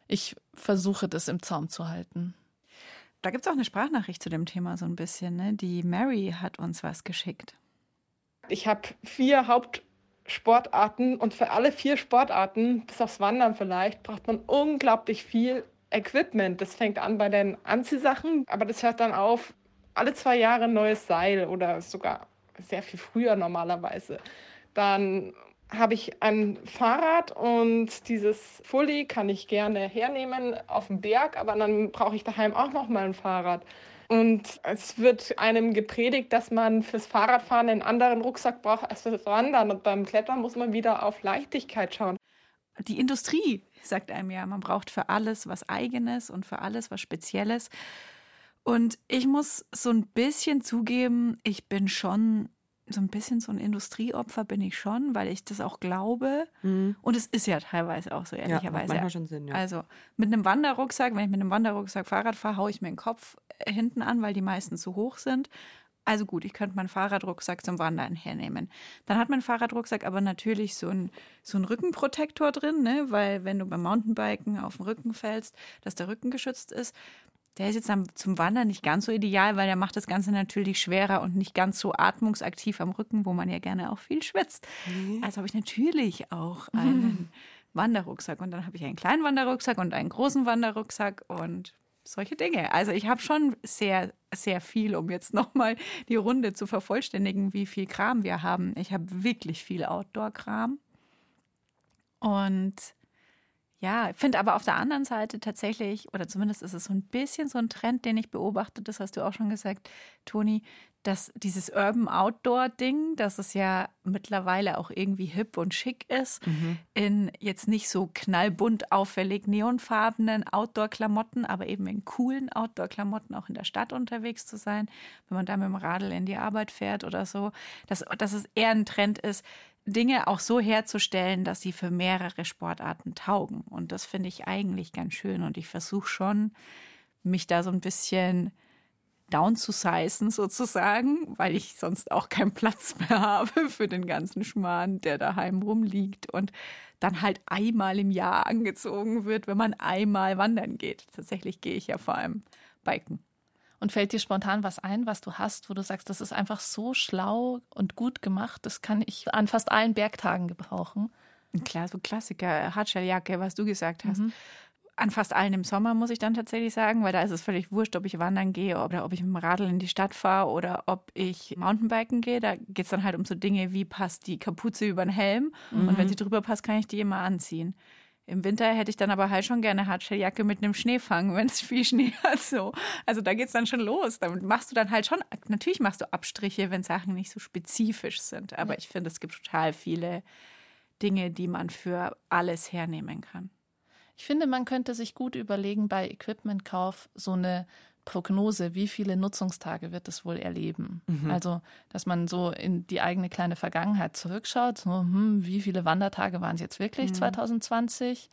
Ich versuche das im Zaum zu halten. Da gibt es auch eine Sprachnachricht zu dem Thema so ein bisschen. Ne? Die Mary hat uns was geschickt. Ich habe vier Hauptsportarten und für alle vier Sportarten, bis aufs Wandern vielleicht, braucht man unglaublich viel Equipment. Das fängt an bei den Anziehsachen, aber das hört dann auf, alle zwei Jahre ein neues Seil oder sogar sehr viel früher normalerweise. Dann habe ich ein Fahrrad und dieses Fully kann ich gerne hernehmen auf dem Berg, aber dann brauche ich daheim auch noch mal ein Fahrrad. Und es wird einem gepredigt, dass man fürs Fahrradfahren einen anderen Rucksack braucht als fürs Wandern. Und beim Klettern muss man wieder auf Leichtigkeit schauen. Die Industrie sagt einem ja, man braucht für alles was Eigenes und für alles was Spezielles. Und ich muss so ein bisschen zugeben, ich bin schon so ein bisschen so ein Industrieopfer bin ich schon, weil ich das auch glaube. Und es ist ja teilweise auch so, Ja, macht ehrlicherweise. manchmal schon Sinn, ja. Also mit einem Wanderrucksack, wenn ich mit einem Wanderrucksack Fahrrad fahre, haue ich mir den Kopf äh, hinten an, weil die meisten zu hoch sind. Also gut, ich könnte meinen Fahrradrucksack zum Wandern hernehmen. Dann hat mein Fahrradrucksack aber natürlich so einen so einen Rückenprotektor drin, ne? weil wenn du beim Mountainbiken auf den Rücken fällst, dass der Rücken geschützt ist. Der ist jetzt zum Wandern nicht ganz so ideal, weil der macht das Ganze natürlich schwerer und nicht ganz so atmungsaktiv am Rücken, wo man ja gerne auch viel schwitzt. Also habe ich natürlich auch einen Wanderrucksack und dann habe ich einen kleinen Wanderrucksack und einen großen Wanderrucksack und solche Dinge. Also ich habe schon sehr, sehr viel, um jetzt nochmal die Runde zu vervollständigen, wie viel Kram wir haben. Ich habe wirklich viel Outdoor-Kram. Und ja, ich finde aber auf der anderen Seite tatsächlich, oder zumindest ist es so ein bisschen so ein Trend, den ich beobachte, das hast du auch schon gesagt, Toni, dass dieses Urban Outdoor-Ding, dass es ja mittlerweile auch irgendwie hip und schick ist, in jetzt nicht so knallbunt auffällig neonfarbenen Outdoor-Klamotten, aber eben in coolen Outdoor-Klamotten auch in der Stadt unterwegs zu sein, wenn man da mit dem Radl in die Arbeit fährt oder so, dass, dass es eher ein Trend ist, Dinge auch so herzustellen, dass sie für mehrere Sportarten taugen. Und das finde ich eigentlich ganz schön. Und ich versuche schon, mich da so ein bisschen down zu sizen sozusagen, weil ich sonst auch keinen Platz mehr habe für den ganzen Schmarrn, der daheim rumliegt und dann halt einmal im Jahr angezogen wird, wenn man einmal wandern geht. Tatsächlich gehe ich ja vor allem biken. Und fällt dir spontan was ein, was du hast, wo du sagst, das ist einfach so schlau und gut gemacht, das kann ich an fast allen Bergtagen gebrauchen? Klar, so Klassiker, Hardshelljacke, was du gesagt hast. Mhm an fast allen im Sommer, muss ich dann tatsächlich sagen, weil da ist es völlig wurscht, ob ich wandern gehe oder ob ich mit dem Radl in die Stadt fahre oder ob ich Mountainbiken gehe. Da geht es dann halt um so Dinge wie passt die Kapuze über den Helm mhm. und wenn sie drüber passt, kann ich die immer anziehen. Im Winter hätte ich dann aber halt schon gerne Hardshelljacke mit einem Schneefang, wenn es viel Schnee hat. So. Also da geht es dann schon los. Damit machst du dann halt schon, natürlich machst du Abstriche, wenn Sachen nicht so spezifisch sind. Aber ja. ich finde, es gibt total viele Dinge, die man für alles hernehmen kann. Ich finde, man könnte sich gut überlegen bei Equipmentkauf so eine Prognose, wie viele Nutzungstage wird es wohl erleben. Mhm. Also, dass man so in die eigene kleine Vergangenheit zurückschaut, so, hm, wie viele Wandertage waren es jetzt wirklich mhm. 2020?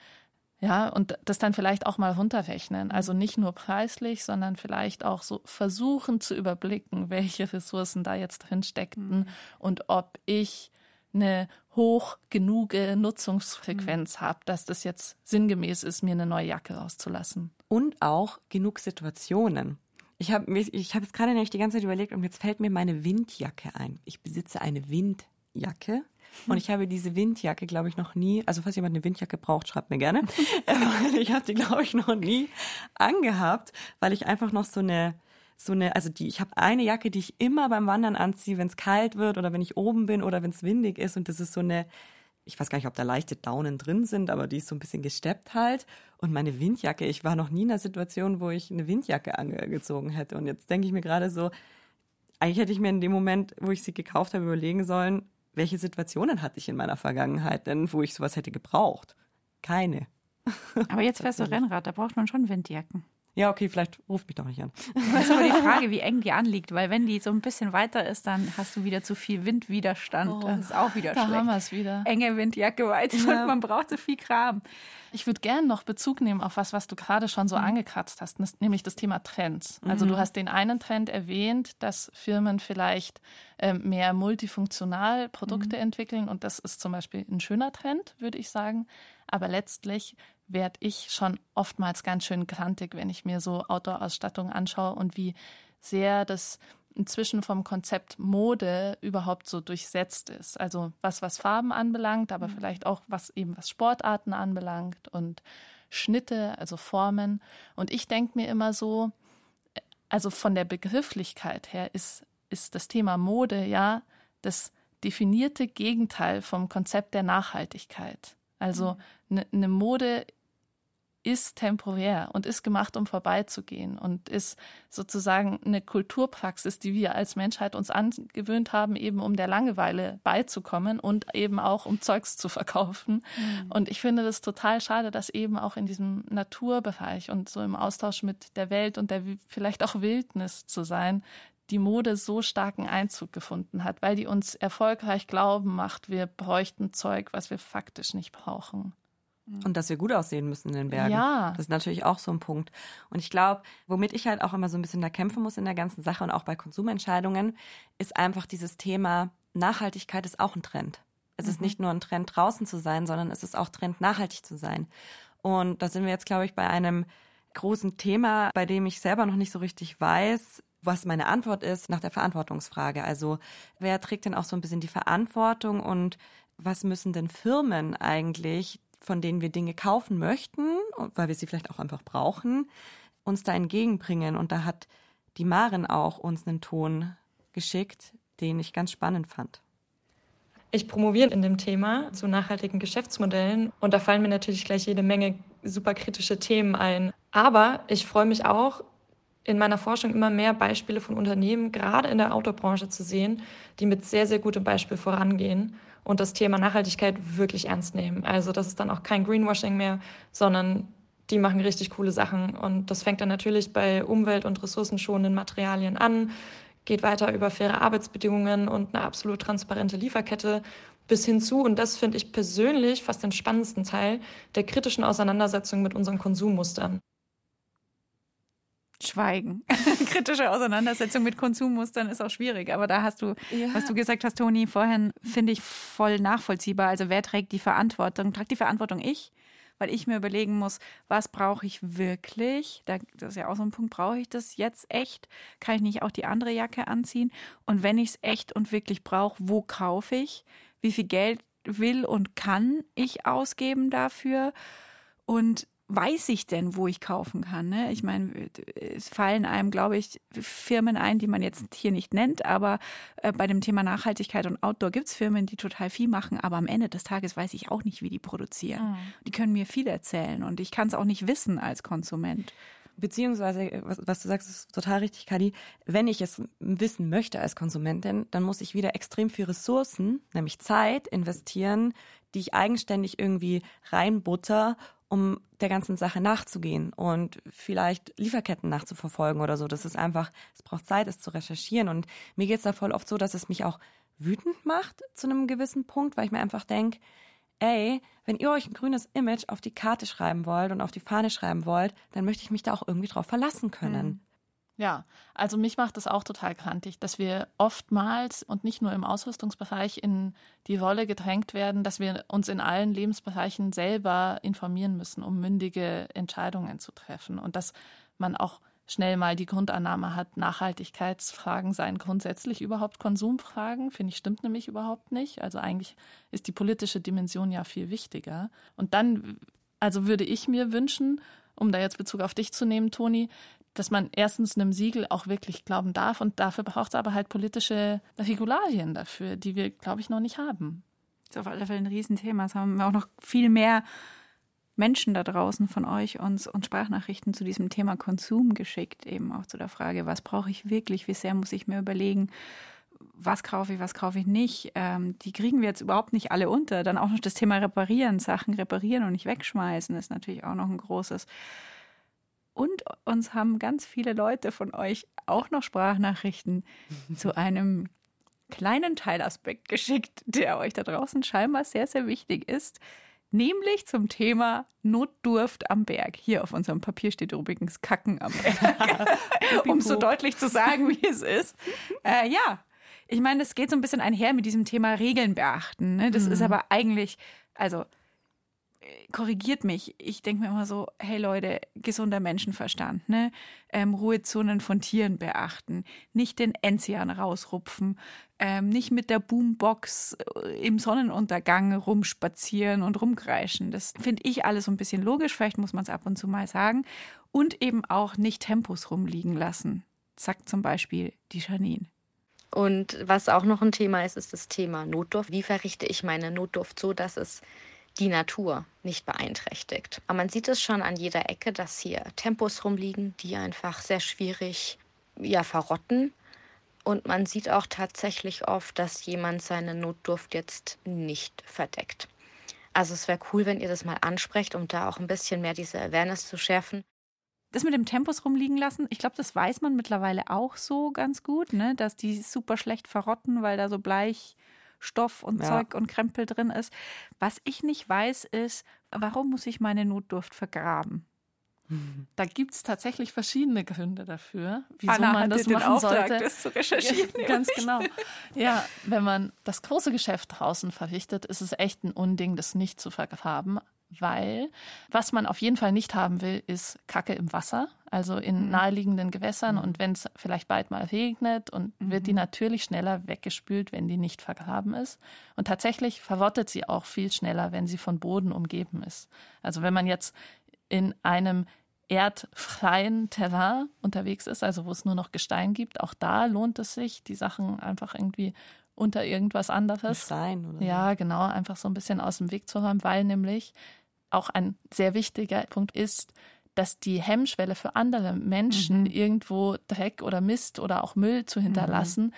Ja, und das dann vielleicht auch mal runterrechnen. Mhm. Also nicht nur preislich, sondern vielleicht auch so versuchen zu überblicken, welche Ressourcen da jetzt drin steckten mhm. und ob ich eine hoch genug Nutzungsfrequenz mhm. habe, dass das jetzt sinngemäß ist, mir eine neue Jacke rauszulassen. Und auch genug Situationen. Ich habe ich hab jetzt gerade nämlich die ganze Zeit überlegt und jetzt fällt mir meine Windjacke ein. Ich besitze eine Windjacke. Und ich habe diese Windjacke, glaube ich, noch nie, also falls jemand eine Windjacke braucht, schreibt mir gerne. ich habe die, glaube ich, noch nie angehabt, weil ich einfach noch so eine, so eine, also die, ich habe eine Jacke, die ich immer beim Wandern anziehe, wenn es kalt wird oder wenn ich oben bin oder wenn es windig ist. Und das ist so eine, ich weiß gar nicht, ob da leichte Daunen drin sind, aber die ist so ein bisschen gesteppt halt. Und meine Windjacke, ich war noch nie in einer Situation, wo ich eine Windjacke angezogen hätte. Und jetzt denke ich mir gerade so, eigentlich hätte ich mir in dem Moment, wo ich sie gekauft habe, überlegen sollen, welche Situationen hatte ich in meiner Vergangenheit denn, wo ich sowas hätte gebraucht? Keine. Aber jetzt fährst du Rennrad, da braucht man schon Windjacken. Ja, okay, vielleicht ruft mich doch nicht an. Das ist aber die Frage, wie eng die anliegt, weil wenn die so ein bisschen weiter ist, dann hast du wieder zu viel Windwiderstand. Oh, das ist auch wieder da schlecht. haben wir es wieder. Enge Windjacke weit ja. und man braucht so viel Kram. Ich würde gerne noch Bezug nehmen auf was, was du gerade schon so mhm. angekratzt hast, nämlich das Thema Trends. Also mhm. du hast den einen Trend erwähnt, dass Firmen vielleicht ähm, mehr multifunktional Produkte mhm. entwickeln und das ist zum Beispiel ein schöner Trend, würde ich sagen. Aber letztlich werde ich schon oftmals ganz schön grantig, wenn ich mir so Outdoor-Ausstattung anschaue und wie sehr das inzwischen vom Konzept Mode überhaupt so durchsetzt ist. Also was, was Farben anbelangt, aber mhm. vielleicht auch was eben was Sportarten anbelangt und Schnitte, also Formen. Und ich denke mir immer so, also von der Begrifflichkeit her ist, ist das Thema Mode ja das definierte Gegenteil vom Konzept der Nachhaltigkeit. Also eine mhm. ne Mode ist temporär und ist gemacht, um vorbeizugehen und ist sozusagen eine Kulturpraxis, die wir als Menschheit uns angewöhnt haben, eben um der Langeweile beizukommen und eben auch um Zeugs zu verkaufen. Mhm. Und ich finde das total schade, dass eben auch in diesem Naturbereich und so im Austausch mit der Welt und der vielleicht auch Wildnis zu sein, die Mode so starken Einzug gefunden hat, weil die uns erfolgreich glauben macht, wir bräuchten Zeug, was wir faktisch nicht brauchen. Mhm. Und dass wir gut aussehen müssen in den Bergen. Ja. Das ist natürlich auch so ein Punkt. Und ich glaube, womit ich halt auch immer so ein bisschen da kämpfen muss in der ganzen Sache und auch bei Konsumentscheidungen, ist einfach dieses Thema Nachhaltigkeit ist auch ein Trend. Es mhm. ist nicht nur ein Trend, draußen zu sein, sondern es ist auch Trend, nachhaltig zu sein. Und da sind wir jetzt, glaube ich, bei einem großen Thema, bei dem ich selber noch nicht so richtig weiß, was meine Antwort ist nach der Verantwortungsfrage. Also wer trägt denn auch so ein bisschen die Verantwortung und was müssen denn Firmen eigentlich von denen wir Dinge kaufen möchten, weil wir sie vielleicht auch einfach brauchen, uns da entgegenbringen. Und da hat die Maren auch uns einen Ton geschickt, den ich ganz spannend fand. Ich promoviere in dem Thema zu nachhaltigen Geschäftsmodellen und da fallen mir natürlich gleich jede Menge super kritische Themen ein. Aber ich freue mich auch, in meiner Forschung immer mehr Beispiele von Unternehmen, gerade in der Autobranche zu sehen, die mit sehr, sehr gutem Beispiel vorangehen und das Thema Nachhaltigkeit wirklich ernst nehmen. Also das ist dann auch kein Greenwashing mehr, sondern die machen richtig coole Sachen. Und das fängt dann natürlich bei umwelt- und ressourcenschonenden Materialien an, geht weiter über faire Arbeitsbedingungen und eine absolut transparente Lieferkette bis hin zu, und das finde ich persönlich fast den spannendsten Teil, der kritischen Auseinandersetzung mit unseren Konsummustern. Schweigen. Kritische Auseinandersetzung mit Konsummustern ist auch schwierig. Aber da hast du, ja. was du gesagt hast, Toni, vorhin, finde ich voll nachvollziehbar. Also wer trägt die Verantwortung? Tragt die Verantwortung ich? Weil ich mir überlegen muss, was brauche ich wirklich? das ist ja auch so ein Punkt, brauche ich das jetzt echt? Kann ich nicht auch die andere Jacke anziehen? Und wenn ich es echt und wirklich brauche, wo kaufe ich? Wie viel Geld will und kann ich ausgeben dafür? Und weiß ich denn, wo ich kaufen kann? Ne? Ich meine, es fallen einem, glaube ich, Firmen ein, die man jetzt hier nicht nennt, aber äh, bei dem Thema Nachhaltigkeit und Outdoor gibt es Firmen, die total viel machen, aber am Ende des Tages weiß ich auch nicht, wie die produzieren. Mhm. Die können mir viel erzählen und ich kann es auch nicht wissen als Konsument. Beziehungsweise, was, was, du sagst, ist total richtig, Kadi. Wenn ich es wissen möchte als Konsumentin, dann muss ich wieder extrem viel Ressourcen, nämlich Zeit, investieren, die ich eigenständig irgendwie reinbutter um der ganzen Sache nachzugehen und vielleicht Lieferketten nachzuverfolgen oder so. Das ist einfach, es braucht Zeit, es zu recherchieren. Und mir geht es da voll oft so, dass es mich auch wütend macht zu einem gewissen Punkt, weil ich mir einfach denke, ey, wenn ihr euch ein grünes Image auf die Karte schreiben wollt und auf die Fahne schreiben wollt, dann möchte ich mich da auch irgendwie drauf verlassen können. Mhm. Ja, also mich macht es auch total krantig, dass wir oftmals und nicht nur im Ausrüstungsbereich in die Rolle gedrängt werden, dass wir uns in allen Lebensbereichen selber informieren müssen, um mündige Entscheidungen zu treffen und dass man auch schnell mal die Grundannahme hat, Nachhaltigkeitsfragen seien grundsätzlich überhaupt Konsumfragen, finde ich stimmt nämlich überhaupt nicht. Also eigentlich ist die politische Dimension ja viel wichtiger. Und dann, also würde ich mir wünschen, um da jetzt Bezug auf dich zu nehmen, Toni, dass man erstens einem Siegel auch wirklich glauben darf und dafür braucht es aber halt politische Regularien dafür, die wir, glaube ich, noch nicht haben. Das ist auf alle Fälle ein Riesenthema. Es haben auch noch viel mehr Menschen da draußen von euch uns und Sprachnachrichten zu diesem Thema Konsum geschickt, eben auch zu der Frage, was brauche ich wirklich, wie sehr muss ich mir überlegen, was kaufe ich, was kaufe ich nicht. Ähm, die kriegen wir jetzt überhaupt nicht alle unter. Dann auch noch das Thema Reparieren, Sachen reparieren und nicht wegschmeißen, ist natürlich auch noch ein großes und uns haben ganz viele Leute von euch auch noch Sprachnachrichten zu einem kleinen Teilaspekt geschickt, der euch da draußen scheinbar sehr, sehr wichtig ist. Nämlich zum Thema Notdurft am Berg. Hier auf unserem Papier steht übrigens Kacken am Berg. um so deutlich zu sagen, wie es ist. Äh, ja, ich meine, es geht so ein bisschen einher mit diesem Thema Regeln beachten. Ne? Das mhm. ist aber eigentlich, also korrigiert mich. Ich denke mir immer so, hey Leute, gesunder Menschenverstand, ne? Ähm, Ruhezonen von Tieren beachten, nicht den Enzian rausrupfen, ähm, nicht mit der Boombox äh, im Sonnenuntergang rumspazieren und rumkreischen. Das finde ich alles so ein bisschen logisch, vielleicht muss man es ab und zu mal sagen. Und eben auch nicht Tempos rumliegen lassen, sagt zum Beispiel die Janine. Und was auch noch ein Thema ist, ist das Thema Notdurft. Wie verrichte ich meine Notdurft so, dass es die Natur nicht beeinträchtigt. Aber man sieht es schon an jeder Ecke, dass hier Tempos rumliegen, die einfach sehr schwierig ja, verrotten. Und man sieht auch tatsächlich oft, dass jemand seine Notdurft jetzt nicht verdeckt. Also es wäre cool, wenn ihr das mal ansprecht, um da auch ein bisschen mehr diese Awareness zu schärfen. Das mit dem Tempos rumliegen lassen, ich glaube, das weiß man mittlerweile auch so ganz gut, ne? dass die super schlecht verrotten, weil da so Bleich Stoff und ja. Zeug und Krempel drin ist. Was ich nicht weiß, ist, warum muss ich meine Notdurft vergraben? Da gibt es tatsächlich verschiedene Gründe dafür, wieso Anna man das machen Auftrag, sollte. Das zu recherchieren. Ja, ganz genau. Ja, wenn man das große Geschäft draußen verrichtet, ist es echt ein Unding, das nicht zu vergraben weil was man auf jeden Fall nicht haben will, ist Kacke im Wasser, also in mhm. naheliegenden Gewässern. Mhm. Und wenn es vielleicht bald mal regnet und mhm. wird die natürlich schneller weggespült, wenn die nicht vergraben ist. Und tatsächlich verrottet sie auch viel schneller, wenn sie von Boden umgeben ist. Also wenn man jetzt in einem erdfreien Terrain unterwegs ist, also wo es nur noch Gestein gibt, auch da lohnt es sich, die Sachen einfach irgendwie unter irgendwas anderes. Sein, oder? Ja, genau, einfach so ein bisschen aus dem Weg zu räumen, weil nämlich auch ein sehr wichtiger Punkt ist, dass die Hemmschwelle für andere Menschen, mhm. irgendwo Dreck oder Mist oder auch Müll zu hinterlassen, mhm.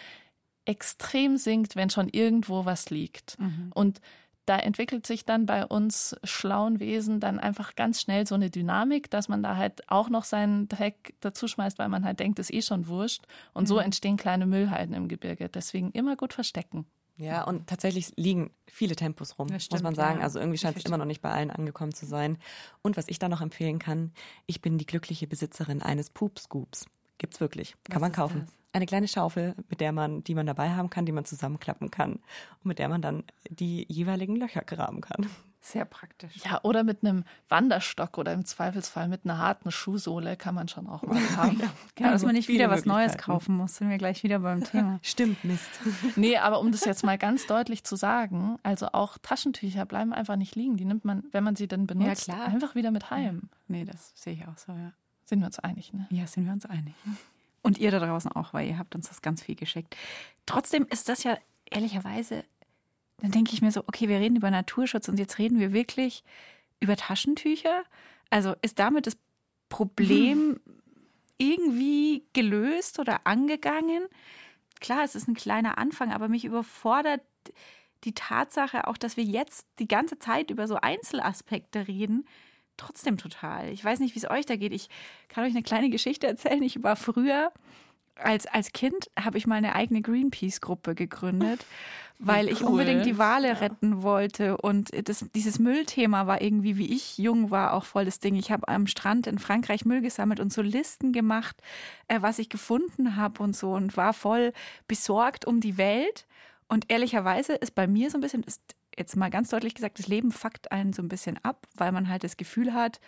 extrem sinkt, wenn schon irgendwo was liegt. Mhm. Und da entwickelt sich dann bei uns schlauen Wesen dann einfach ganz schnell so eine Dynamik, dass man da halt auch noch seinen Dreck dazuschmeißt, weil man halt denkt, ist eh schon wurscht. Und so mhm. entstehen kleine Müllhalden im Gebirge. Deswegen immer gut verstecken. Ja, und tatsächlich liegen viele Tempos rum, Das muss man stimmt, sagen. ja. Also irgendwie scheint es immer noch nicht bei allen angekommen zu sein. Und was ich da noch empfehlen kann, ich bin die glückliche Besitzerin eines Poop-Scoops. Gibt's wirklich. Kann Was man kaufen. das? Eine kleine Schaufel, mit der man, die man dabei haben kann, die man zusammenklappen kann. Und mit der man dann die jeweiligen Löcher graben kann. Sehr praktisch. Ja, oder mit einem Wanderstock oder im Zweifelsfall mit einer harten Schuhsohle kann man schon auch mal haben. Genau, dass man nicht wieder was Neues kaufen muss, sind wir gleich wieder beim Thema. Stimmt, Mist. Nee, aber um das jetzt mal ganz deutlich zu sagen, also auch Taschentücher bleiben einfach nicht liegen. Die nimmt man, wenn man sie denn benutzt, klar. einfach wieder mit heim. Nee, das sehe ich auch so, ja. Sind wir uns einig, ne? Ja, sind wir uns einig. Und ihr da draußen auch, weil ihr habt uns das ganz viel geschickt. Trotzdem ist das ja ehrlicherweise, dann denke ich mir so, okay, wir reden über Naturschutz und jetzt reden wir wirklich über Taschentücher. Also ist damit das Problem irgendwie gelöst oder angegangen? Klar, es ist ein kleiner Anfang, aber mich überfordert die Tatsache auch, dass wir jetzt die ganze Zeit über so Einzelaspekte reden, trotzdem total. Ich weiß nicht, wie es euch da geht. Ich kann euch eine kleine Geschichte erzählen. Ich war früher, als, als Kind, habe ich mal eine eigene Greenpeace-Gruppe gegründet, weil ich cool. unbedingt die Wale retten wollte. Und das, dieses Müllthema war irgendwie, wie ich jung war, auch voll das Ding. Ich habe am Strand in Frankreich Müll gesammelt und so Listen gemacht, äh, was ich gefunden habe und so und war voll besorgt um die Welt. Und ehrlicherweise ist bei mir so ein bisschen, ist jetzt mal ganz deutlich gesagt, das Leben fuckt einen so ein bisschen ab, weil man halt das Gefühl hat,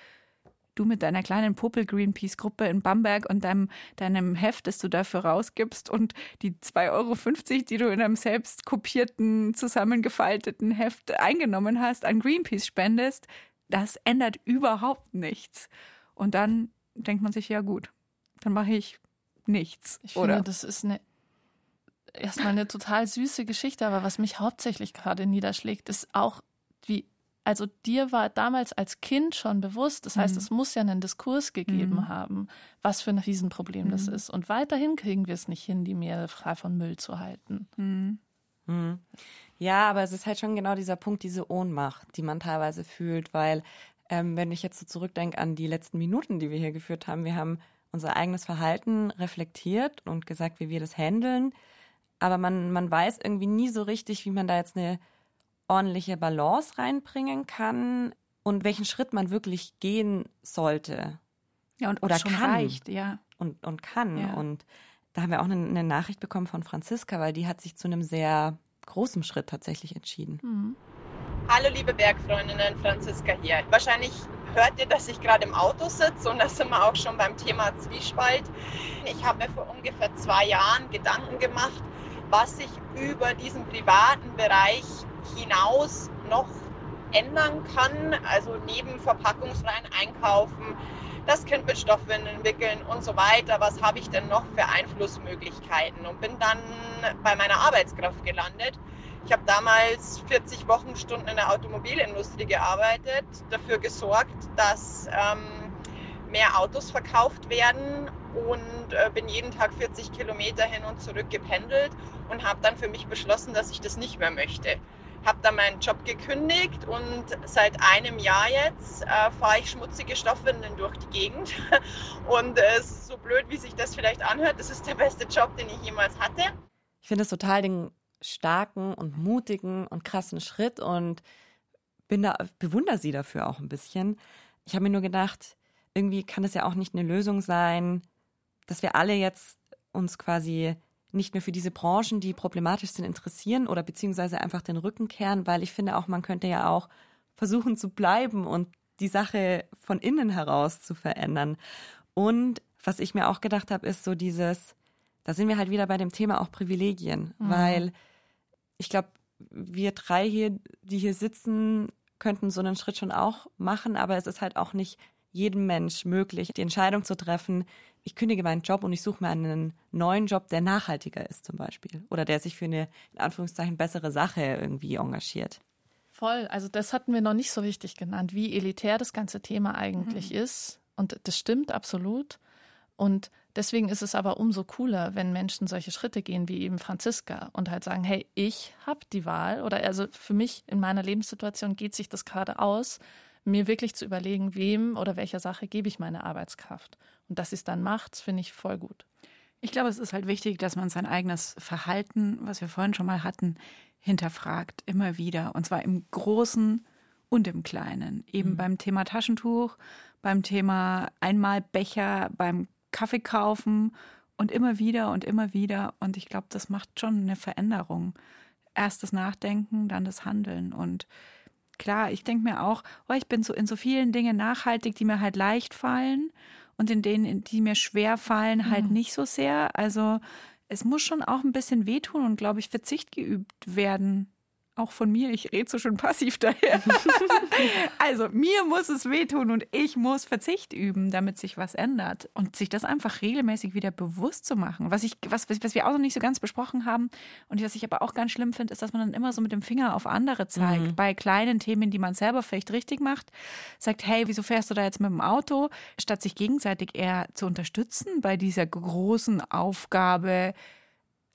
du mit deiner kleinen Popel-Greenpeace-Gruppe in Bamberg und deinem, deinem Heft, das du dafür rausgibst und die 2,50 Euro, die du in einem selbst kopierten, zusammengefalteten Heft eingenommen hast, an Greenpeace spendest, das ändert überhaupt nichts. Und dann denkt man sich, ja gut, dann mache ich nichts. Ich oder? finde, das ist eine erstmal eine total süße Geschichte, aber was mich hauptsächlich gerade niederschlägt, ist auch, wie, also dir war damals als Kind schon bewusst, das heißt, Mhm. es muss ja einen Diskurs gegeben Mhm. haben, was für ein Riesenproblem das Mhm. ist. Und weiterhin kriegen wir es nicht hin, die Meere frei von Müll zu halten. Hm. Mhm. Ja, aber es ist halt schon genau dieser Punkt, diese Ohnmacht, die man teilweise fühlt, weil ähm, wenn ich jetzt so zurückdenke an die letzten Minuten, die wir hier geführt haben, wir haben unser eigenes Verhalten reflektiert und gesagt, wie wir das handeln, aber man, man weiß irgendwie nie so richtig, wie man da jetzt eine ordentliche Balance reinbringen kann und welchen Schritt man wirklich gehen sollte Ja, und Oder kann. reicht, ja. und, und kann. Ja. Und da haben wir auch eine, eine Nachricht bekommen von Franziska, weil die hat sich zu einem sehr großen Schritt tatsächlich entschieden. Mhm. Hallo liebe Bergfreundinnen, Franziska hier. Wahrscheinlich hört ihr, dass ich gerade im Auto sitze und da sind wir auch schon beim Thema Zwiespalt. Ich habe mir vor ungefähr zwei Jahren Gedanken gemacht, was ich über diesen privaten Bereich hinaus noch ändern kann. Also neben verpackungsfreien Einkaufen, das Kind mit Stoffwindeln wickeln und so weiter. Was habe ich denn noch für Einflussmöglichkeiten? Und bin dann bei meiner Arbeitskraft gelandet. Ich habe damals 40 Wochenstunden in der Automobilindustrie gearbeitet, dafür gesorgt, dass ähm, mehr Autos verkauft werden und äh, bin jeden Tag 40 Kilometer hin und zurück gependelt und habe dann für mich beschlossen, dass ich das nicht mehr möchte. Habe dann meinen Job gekündigt und seit einem Jahr jetzt äh, fahre ich schmutzige Stoffwindeln durch die Gegend. Und äh, es ist so blöd, wie sich das vielleicht anhört. Das ist der beste Job, den ich jemals hatte. Ich finde es total den starken und mutigen und krassen Schritt und bin da, bewundere sie dafür auch ein bisschen. Ich habe mir nur gedacht, irgendwie kann es ja auch nicht eine Lösung sein, dass wir alle jetzt uns quasi nicht mehr für diese Branchen, die problematisch sind, interessieren oder beziehungsweise einfach den Rücken kehren, weil ich finde auch, man könnte ja auch versuchen zu bleiben und die Sache von innen heraus zu verändern. Und was ich mir auch gedacht habe, ist so dieses, da sind wir halt wieder bei dem Thema auch Privilegien, Mhm. weil ich glaube, wir drei hier, die hier sitzen, könnten so einen Schritt schon auch machen, aber es ist halt auch nicht jedem Mensch möglich, die Entscheidung zu treffen, ich kündige meinen Job und ich suche mir einen neuen Job, der nachhaltiger ist zum Beispiel oder der sich für eine, in Anführungszeichen, bessere Sache irgendwie engagiert. Voll, also das hatten wir noch nicht so richtig genannt, wie elitär das ganze Thema eigentlich ist. Und das stimmt absolut. Und deswegen ist es aber umso cooler, wenn Menschen solche Schritte gehen wie eben Franziska und halt sagen, hey, ich habe die Wahl oder also für mich in meiner Lebenssituation geht sich das gerade aus, mir wirklich zu überlegen, wem oder welcher Sache gebe ich meine Arbeitskraft. Und dass sie es dann macht, finde ich voll gut. Ich glaube, es ist halt wichtig, dass man sein eigenes Verhalten, was wir vorhin schon mal hatten, hinterfragt, immer wieder. Und zwar im Großen und im Kleinen. Eben mhm. beim Thema Taschentuch, beim Thema Einmalbecher, beim Kaffee kaufen und immer wieder und immer wieder. Und ich glaube, das macht schon eine Veränderung. Erst das Nachdenken, dann das Handeln. Und klar, ich denke mir auch, oh, ich bin so in so vielen Dingen nachhaltig, die mir halt leicht fallen und in denen, die mir schwer fallen, halt mhm. nicht so sehr. Also es muss schon auch ein bisschen wehtun und, glaube ich, Verzicht geübt werden auch von mir, ich rede so schön passiv daher. also mir muss es wehtun und ich muss Verzicht üben, damit sich was ändert. Und sich das einfach regelmäßig wieder bewusst zu machen. Was, ich, was, was wir auch noch nicht so ganz besprochen haben und was ich aber auch ganz schlimm finde, ist, dass man dann immer so mit dem Finger auf andere zeigt. Mhm. Bei kleinen Themen, die man selber vielleicht richtig macht. Sagt, hey, wieso fährst du da jetzt mit dem Auto? Statt sich gegenseitig eher zu unterstützen bei dieser großen Aufgabe,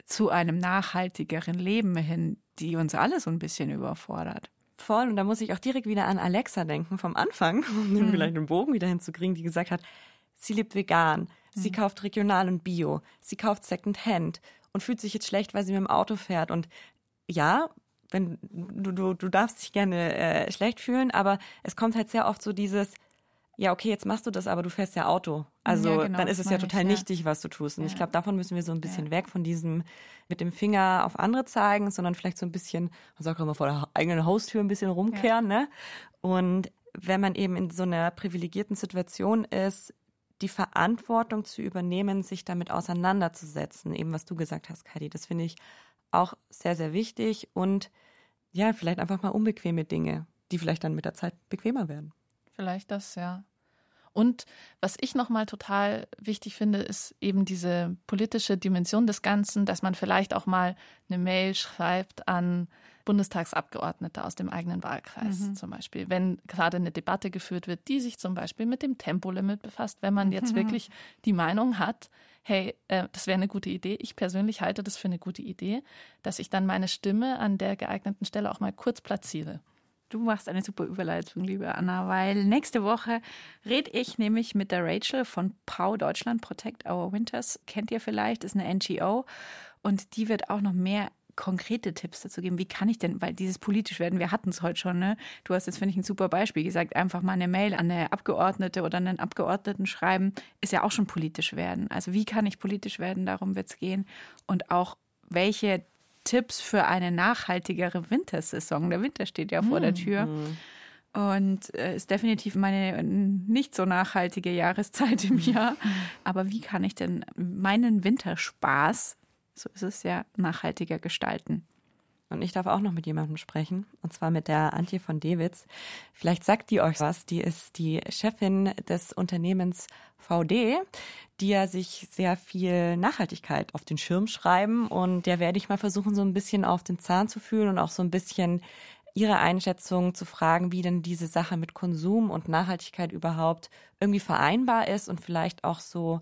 zu einem nachhaltigeren Leben hin, die uns alle so ein bisschen überfordert. Voll, und da muss ich auch direkt wieder an Alexa denken vom Anfang, um hm. vielleicht den Bogen wieder hinzukriegen, die gesagt hat, sie lebt vegan, sie hm. kauft regional und bio, sie kauft Secondhand und fühlt sich jetzt schlecht, weil sie mit dem Auto fährt. Und ja, wenn du, du, du darfst dich gerne äh, schlecht fühlen, aber es kommt halt sehr oft so dieses, ja, okay, jetzt machst du das, aber du fährst ja Auto. Also ja, genau, dann ist es ja total ich, nichtig, was du tust. Und ja. ich glaube, davon müssen wir so ein bisschen ja. weg von diesem mit dem Finger auf andere zeigen, sondern vielleicht so ein bisschen, man sagt auch immer vor der eigenen Haustür ein bisschen rumkehren, ne? Und wenn man eben in so einer privilegierten Situation ist, die Verantwortung zu übernehmen, sich damit auseinanderzusetzen, eben was du gesagt hast, Kadi, das finde ich auch sehr, sehr wichtig und ja, vielleicht einfach mal unbequeme Dinge, die vielleicht dann mit der Zeit bequemer werden. Vielleicht das, ja. Und was ich nochmal total wichtig finde, ist eben diese politische Dimension des Ganzen, dass man vielleicht auch mal eine Mail schreibt an Bundestagsabgeordnete aus dem eigenen Wahlkreis mhm. zum Beispiel. Wenn gerade eine Debatte geführt wird, die sich zum Beispiel mit dem Tempolimit befasst, wenn man jetzt mhm. wirklich die Meinung hat, hey, äh, das wäre eine gute Idee. Ich persönlich halte das für eine gute Idee, dass ich dann meine Stimme an der geeigneten Stelle auch mal kurz platziere. Du machst eine super Überleitung, liebe Anna, weil nächste Woche rede ich nämlich mit der Rachel von POW Deutschland, Protect Our Winters. Kennt ihr vielleicht, ist eine NGO und die wird auch noch mehr konkrete Tipps dazu geben. Wie kann ich denn, weil dieses politisch werden, wir hatten es heute schon, ne? Du hast jetzt, finde ich, ein super Beispiel gesagt, einfach mal eine Mail an eine Abgeordnete oder einen Abgeordneten schreiben, ist ja auch schon politisch werden. Also wie kann ich politisch werden, darum wird es gehen. Und auch welche Tipps für eine nachhaltigere Wintersaison. Der Winter steht ja vor mhm. der Tür. Und äh, ist definitiv meine nicht so nachhaltige Jahreszeit im Jahr. Aber wie kann ich denn meinen Winterspaß, so ist es ja, nachhaltiger gestalten? Und ich darf auch noch mit jemandem sprechen, und zwar mit der Antje von Dewitz. Vielleicht sagt die euch was. Die ist die Chefin des Unternehmens VD, die ja sich sehr viel Nachhaltigkeit auf den Schirm schreiben. Und der werde ich mal versuchen, so ein bisschen auf den Zahn zu fühlen und auch so ein bisschen ihre Einschätzung zu fragen, wie denn diese Sache mit Konsum und Nachhaltigkeit überhaupt irgendwie vereinbar ist und vielleicht auch so,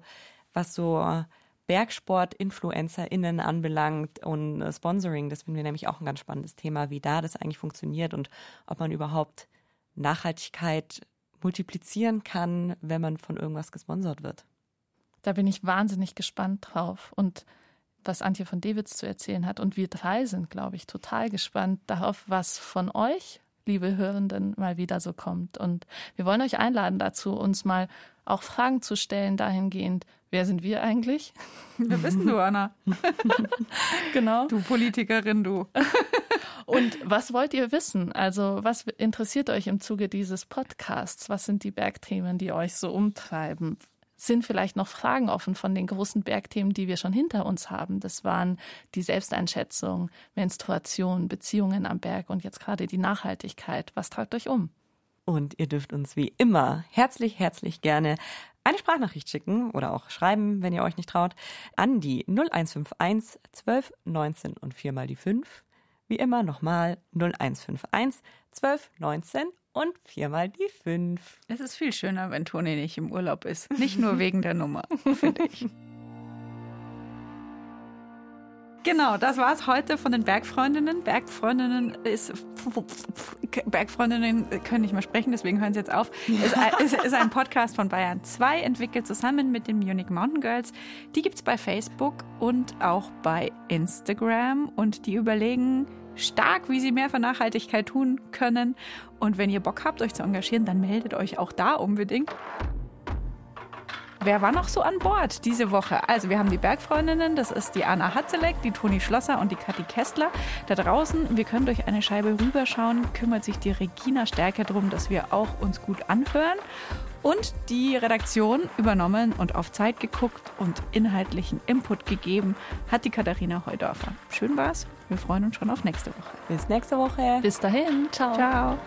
was so Bergsport-InfluencerInnen anbelangt und äh, Sponsoring. Das finden wir nämlich auch ein ganz spannendes Thema, wie da das eigentlich funktioniert und ob man überhaupt Nachhaltigkeit multiplizieren kann, wenn man von irgendwas gesponsert wird. Da bin ich wahnsinnig gespannt drauf und was Antje von Dewitz zu erzählen hat. Und wir drei sind, glaube ich, total gespannt darauf, was von euch, liebe Hörenden, mal wieder so kommt. Und wir wollen euch einladen dazu, uns mal auch Fragen zu stellen dahingehend, wer sind wir eigentlich? Wer bist du, Anna? genau. Du Politikerin, du. Und was wollt ihr wissen? Also, was interessiert euch im Zuge dieses Podcasts? Was sind die Bergthemen, die euch so umtreiben? Sind vielleicht noch Fragen offen von den großen Bergthemen, die wir schon hinter uns haben? Das waren die Selbsteinschätzung, Menstruation, Beziehungen am Berg und jetzt gerade die Nachhaltigkeit. Was treibt euch um? Und ihr dürft uns wie immer herzlich, herzlich gerne eine Sprachnachricht schicken oder auch schreiben, wenn ihr euch nicht traut, an die 0151 12 19 und viermal die 5. Wie immer nochmal 0151 12 19 und viermal die 5. Es ist viel schöner, wenn Toni nicht im Urlaub ist. Nicht nur wegen der Nummer, finde ich. Genau, das war es heute von den Bergfreundinnen. Bergfreundinnen ist Bergfreundinnen können nicht mehr sprechen, deswegen hören sie jetzt auf. Es ist, ein Podcast von Bayern 2, entwickelt zusammen mit den Munich Mountain Girls. Die gibt es bei Facebook und auch bei Instagram und die überlegen, stark, wie sie mehr für Nachhaltigkeit tun können. Und wenn ihr Bock habt, euch zu engagieren, dann meldet euch auch da unbedingt. Wer war noch so an Bord diese Woche? Also wir haben die Bergfreundinnen, das ist die Anna Hatzeleck, die Toni Schlosser und die Kathi Kästler. Da draußen, wir können durch eine Scheibe rüberschauen, kümmert sich die Regina Stärke darum, dass wir auch uns gut anhören. Und die Redaktion übernommen und auf Zeit geguckt und inhaltlichen Input gegeben hat die Katharina Heudorfer. Schön war's. Wir freuen uns schon auf nächste Woche. Bis nächste Woche. Bis dahin. Ciao. Ciao.